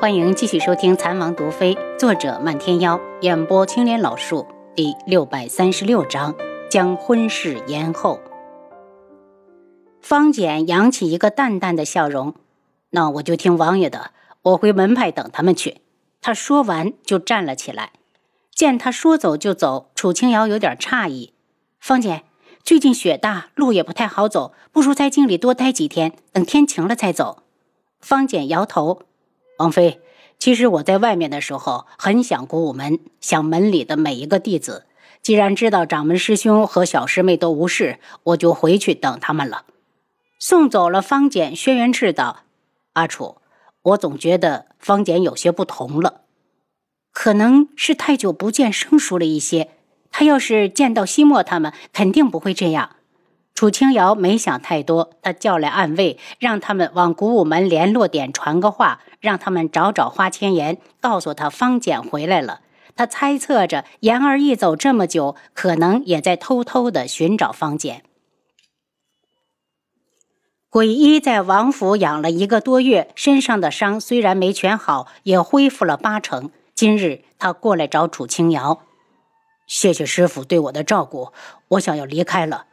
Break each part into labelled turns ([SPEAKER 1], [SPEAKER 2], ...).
[SPEAKER 1] 欢迎继续收听《残王毒妃》，作者漫天妖，演播青莲老树，第六百三十六章：将婚事延后。方简扬起一个淡淡的笑容：“那我就听王爷的，我回门派等他们去。”他说完就站了起来。见他说走就走，楚清瑶有点诧异：“方简，最近雪大，路也不太好走，不如在京里多待几天，等天晴了再走。”方简摇头。王妃，其实我在外面的时候很想鼓舞门，想门里的每一个弟子。既然知道掌门师兄和小师妹都无事，我就回去等他们了。送走了方简，轩辕赤道：“阿楚，我总觉得方简有些不同了，可能是太久不见，生疏了一些。他要是见到西莫他们，肯定不会这样。”楚清瑶没想太多，他叫来暗卫，让他们往古武门联络点传个话，让他们找找花千颜，告诉他方简回来了。他猜测着，言儿一走这么久，可能也在偷偷的寻找方简。鬼医在王府养了一个多月，身上的伤虽然没全好，也恢复了八成。今日他过来找楚清瑶，谢谢师傅对我的照顾，我想要离开了。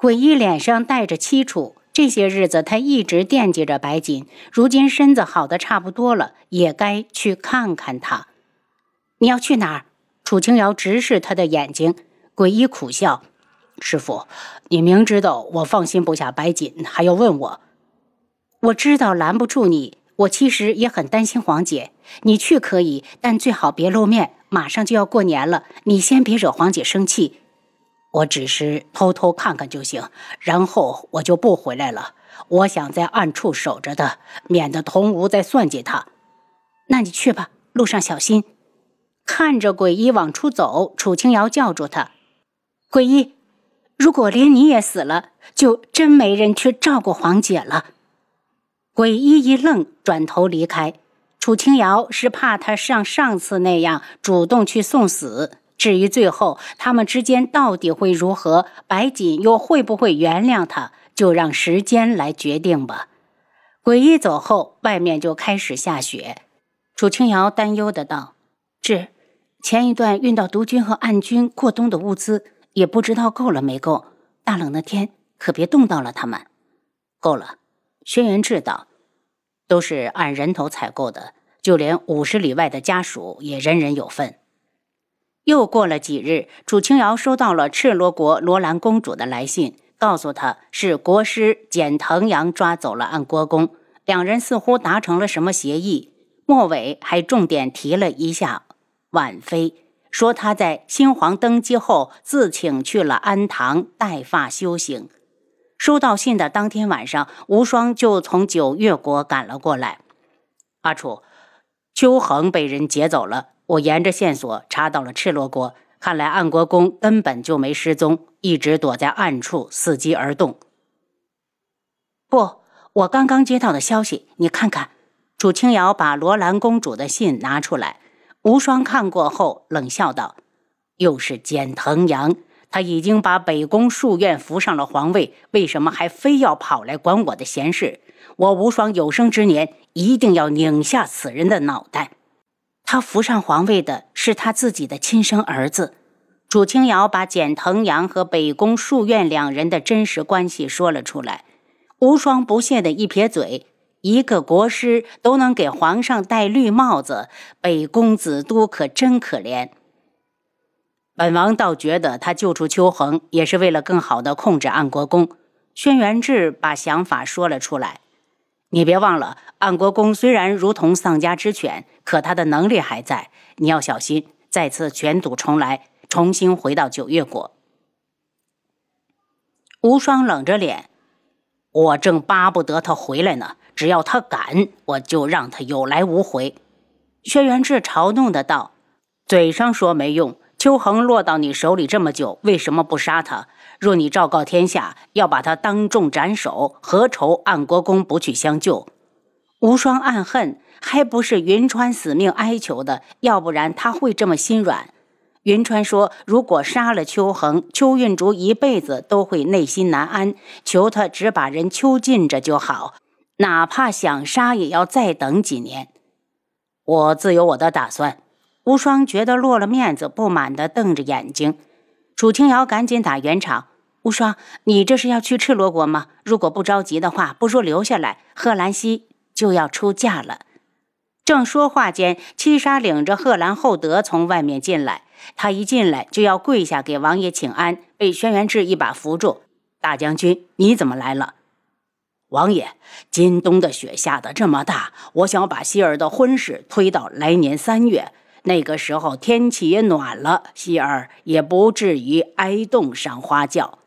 [SPEAKER 1] 鬼医脸上带着凄楚，这些日子他一直惦记着白锦，如今身子好的差不多了，也该去看看他。你要去哪儿？楚清瑶直视他的眼睛。鬼医苦笑：“师傅，你明知道我放心不下白锦，还要问我？我知道拦不住你，我其实也很担心黄姐。你去可以，但最好别露面。马上就要过年了，你先别惹黄姐生气。”我只是偷偷看看就行，然后我就不回来了。我想在暗处守着的，免得童无再算计他。那你去吧，路上小心。看着鬼医往出走，楚清瑶叫住他：“鬼医，如果连你也死了，就真没人去照顾黄姐了。”鬼医一愣，转头离开。楚清瑶是怕他像上次那样主动去送死。至于最后他们之间到底会如何，白锦又会不会原谅他，就让时间来决定吧。鬼医走后，外面就开始下雪。楚清瑶担忧的道：“是，前一段运到毒军和暗军过冬的物资，也不知道够了没够。大冷的天，可别冻到了他们。”够了，轩辕志道：“都是按人头采购的，就连五十里外的家属也人人有份。”又过了几日，楚清瑶收到了赤罗国罗兰公主的来信，告诉她是国师简腾阳抓走了安国公，两人似乎达成了什么协议。末尾还重点提了一下婉妃，说她在新皇登基后自请去了安堂带发修行。收到信的当天晚上，无双就从九月国赶了过来。阿楚，秋恒被人劫走了。我沿着线索查到了赤罗国，看来暗国公根本就没失踪，一直躲在暗处伺机而动。不，我刚刚接到的消息，你看看。楚清瑶把罗兰公主的信拿出来，无双看过后冷笑道：“又是简腾阳，他已经把北宫庶院扶上了皇位，为什么还非要跑来管我的闲事？我无双有生之年一定要拧下此人的脑袋。”他扶上皇位的是他自己的亲生儿子，楚清瑶把简腾阳和北宫庶院两人的真实关系说了出来。无双不屑的一撇嘴：“一个国师都能给皇上戴绿帽子，北宫子都可真可怜。”本王倒觉得他救出秋恒也是为了更好的控制安国公。轩辕志把想法说了出来。你别忘了，安国公虽然如同丧家之犬，可他的能力还在。你要小心，再次卷土重来，重新回到九月国。无双冷着脸，我正巴不得他回来呢。只要他敢，我就让他有来无回。轩辕志嘲弄的道：“嘴上说没用，秋恒落到你手里这么久，为什么不杀他？”若你昭告天下，要把他当众斩首，何愁安国公不去相救？无双暗恨，还不是云川死命哀求的，要不然他会这么心软。云川说，如果杀了秋恒，邱运竹一辈子都会内心难安，求他只把人囚禁着就好，哪怕想杀，也要再等几年。我自有我的打算。无双觉得落了面子，不满地瞪着眼睛。楚清瑶赶紧打圆场：“无双，你这是要去赤罗国吗？如果不着急的话，不如留下来。贺兰溪就要出嫁了。”正说话间，七杀领着贺兰厚德从外面进来。他一进来就要跪下给王爷请安，被轩辕志一把扶住：“大将军，你怎么来了？”
[SPEAKER 2] 王爷，今冬的雪下得这么大，我想把希儿的婚事推到来年三月。那个时候天气也暖了，希儿也不至于挨冻上花轿。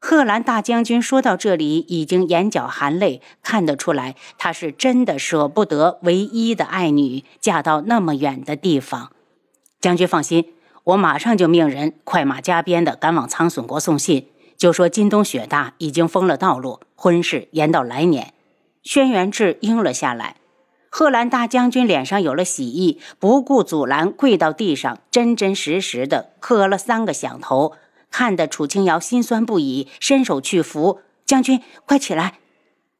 [SPEAKER 1] 贺兰大将军说到这里，已经眼角含泪，看得出来他是真的舍不得唯一的爱女嫁到那么远的地方。将军放心，我马上就命人快马加鞭的赶往苍隼国送信，就说今冬雪大，已经封了道路，婚事延到来年。轩辕志应了下来。贺兰大将军脸上有了喜意，不顾阻拦，跪到地上，真真实实的磕了三个响头，看得楚清瑶心酸不已，伸手去扶将军，快起来！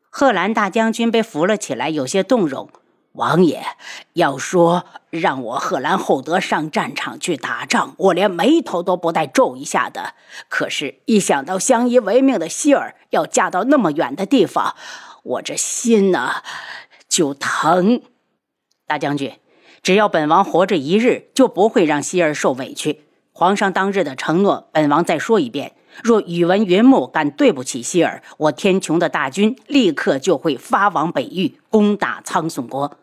[SPEAKER 1] 贺兰大将军被扶了起来，有些动容。
[SPEAKER 2] 王爷要说让我贺兰厚德上战场去打仗，我连眉头都不带皱一下的。可是，一想到相依为命的希儿要嫁到那么远的地方，我这心呐……就疼，
[SPEAKER 1] 大将军，只要本王活着一日，就不会让希儿受委屈。皇上当日的承诺，本王再说一遍：若宇文云木敢对不起希儿，我天穹的大军立刻就会发往北域，攻打苍隼国。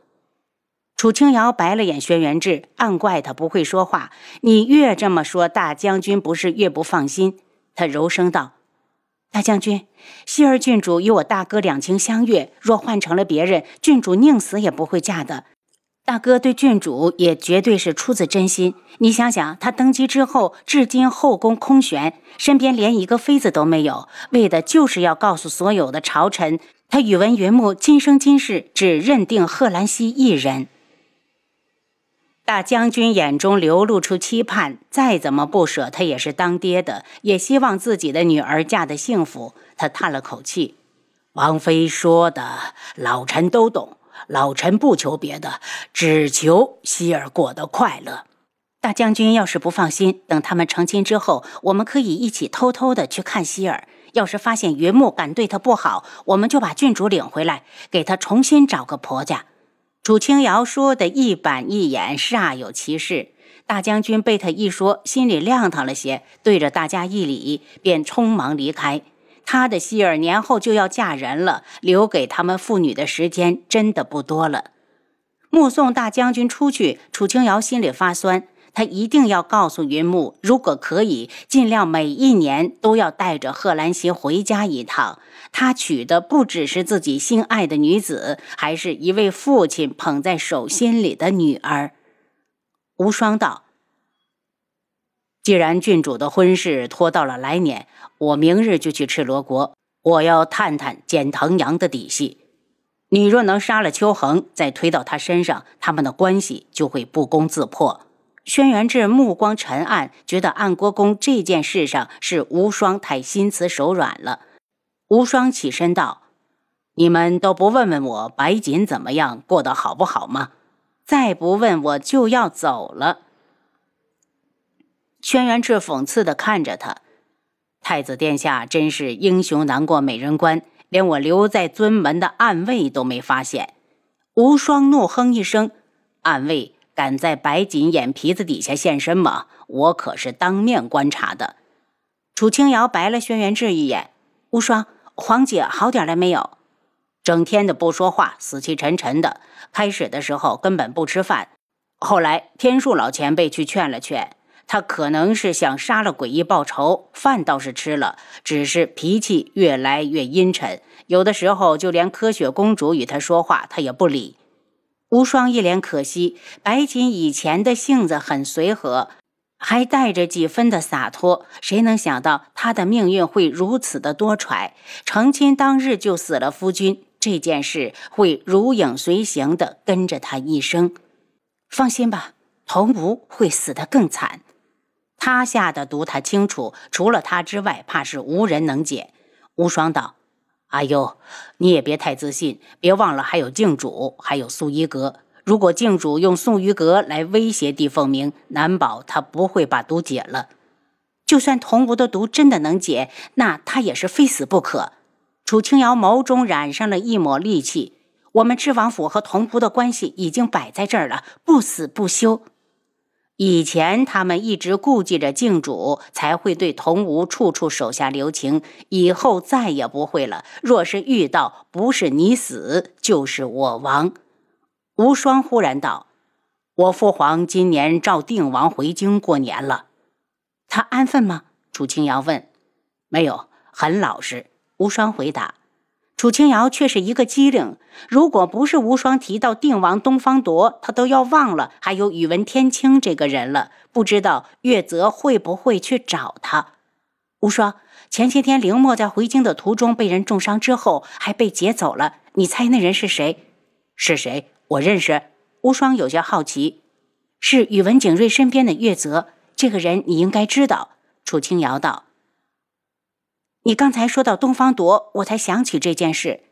[SPEAKER 1] 楚清瑶白了眼轩辕志，暗怪他不会说话。你越这么说，大将军不是越不放心。他柔声道。大将军，希儿郡主与我大哥两情相悦，若换成了别人，郡主宁死也不会嫁的。大哥对郡主也绝对是出自真心。你想想，他登基之后，至今后宫空悬，身边连一个妃子都没有，为的就是要告诉所有的朝臣，他宇文云木今生今世只认定贺兰溪一人。大将军眼中流露出期盼，再怎么不舍，他也是当爹的，也希望自己的女儿嫁得幸福。他叹了口气：“
[SPEAKER 2] 王妃说的，老臣都懂。老臣不求别的，只求希儿过得快乐。
[SPEAKER 1] 大将军要是不放心，等他们成亲之后，我们可以一起偷偷的去看希儿。要是发现云木敢对她不好，我们就把郡主领回来，给她重新找个婆家。”楚清瑶说的一板一眼，煞有其事。大将军被他一说，心里亮堂了些，对着大家一礼，便匆忙离开。他的希儿年后就要嫁人了，留给他们父女的时间真的不多了。目送大将军出去，楚清瑶心里发酸。他一定要告诉云木，如果可以，尽量每一年都要带着贺兰溪回家一趟。他娶的不只是自己心爱的女子，还是一位父亲捧在手心里的女儿。无双道：“既然郡主的婚事拖到了来年，我明日就去赤罗国。我要探探简腾阳的底细。你若能杀了秋恒，再推到他身上，他们的关系就会不攻自破。”轩辕志目光沉暗，觉得暗国公这件事上是无双太心慈手软了。无双起身道：“你们都不问问我白锦怎么样，过得好不好吗？再不问我就要走了。”轩辕志讽刺地看着他：“太子殿下真是英雄难过美人关，连我留在尊门的暗卫都没发现。”无双怒哼一声：“暗卫！”敢在白锦眼皮子底下现身吗？我可是当面观察的。楚清瑶白了轩辕志一眼：“无双，黄姐好点了没有？整天的不说话，死气沉沉的。开始的时候根本不吃饭，后来天树老前辈去劝了劝，他可能是想杀了诡异报仇。饭倒是吃了，只是脾气越来越阴沉，有的时候就连柯雪公主与他说话，他也不理。”无双一脸可惜，白锦以前的性子很随和，还带着几分的洒脱。谁能想到他的命运会如此的多舛？成亲当日就死了夫君，这件事会如影随形的跟着他一生。放心吧，童无会死得更惨。他下的毒他清楚，除了他之外，怕是无人能解。无双道。阿优，你也别太自信，别忘了还有静主，还有素衣阁。如果靖主用宋玉阁来威胁帝凤鸣，难保他不会把毒解了。就算童无的毒真的能解，那他也是非死不可。楚清瑶眸中染上了一抹戾气。我们知王府和童无的关系已经摆在这儿了，不死不休。以前他们一直顾忌着靖主，才会对童无处处手下留情。以后再也不会了。若是遇到，不是你死，就是我亡。无双忽然道：“我父皇今年召定王回京过年了，他安分吗？”楚清瑶问。“没有，很老实。”无双回答。楚清瑶却是一个机灵，如果不是无双提到定王东方铎，他都要忘了还有宇文天青这个人了。不知道月泽会不会去找他？无双，前些天凌墨在回京的途中被人重伤之后，还被劫走了。你猜那人是谁？
[SPEAKER 2] 是谁？我认识。
[SPEAKER 1] 无双有些好奇，是宇文景睿身边的月泽。这个人你应该知道。楚清瑶道。你刚才说到东方铎，我才想起这件事。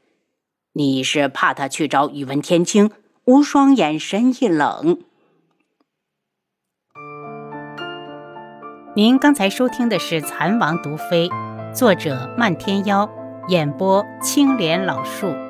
[SPEAKER 2] 你是怕他去找宇文天青？
[SPEAKER 1] 无双眼神一冷。
[SPEAKER 3] 您刚才收听的是《蚕王毒妃》，作者漫天妖，演播青莲老树。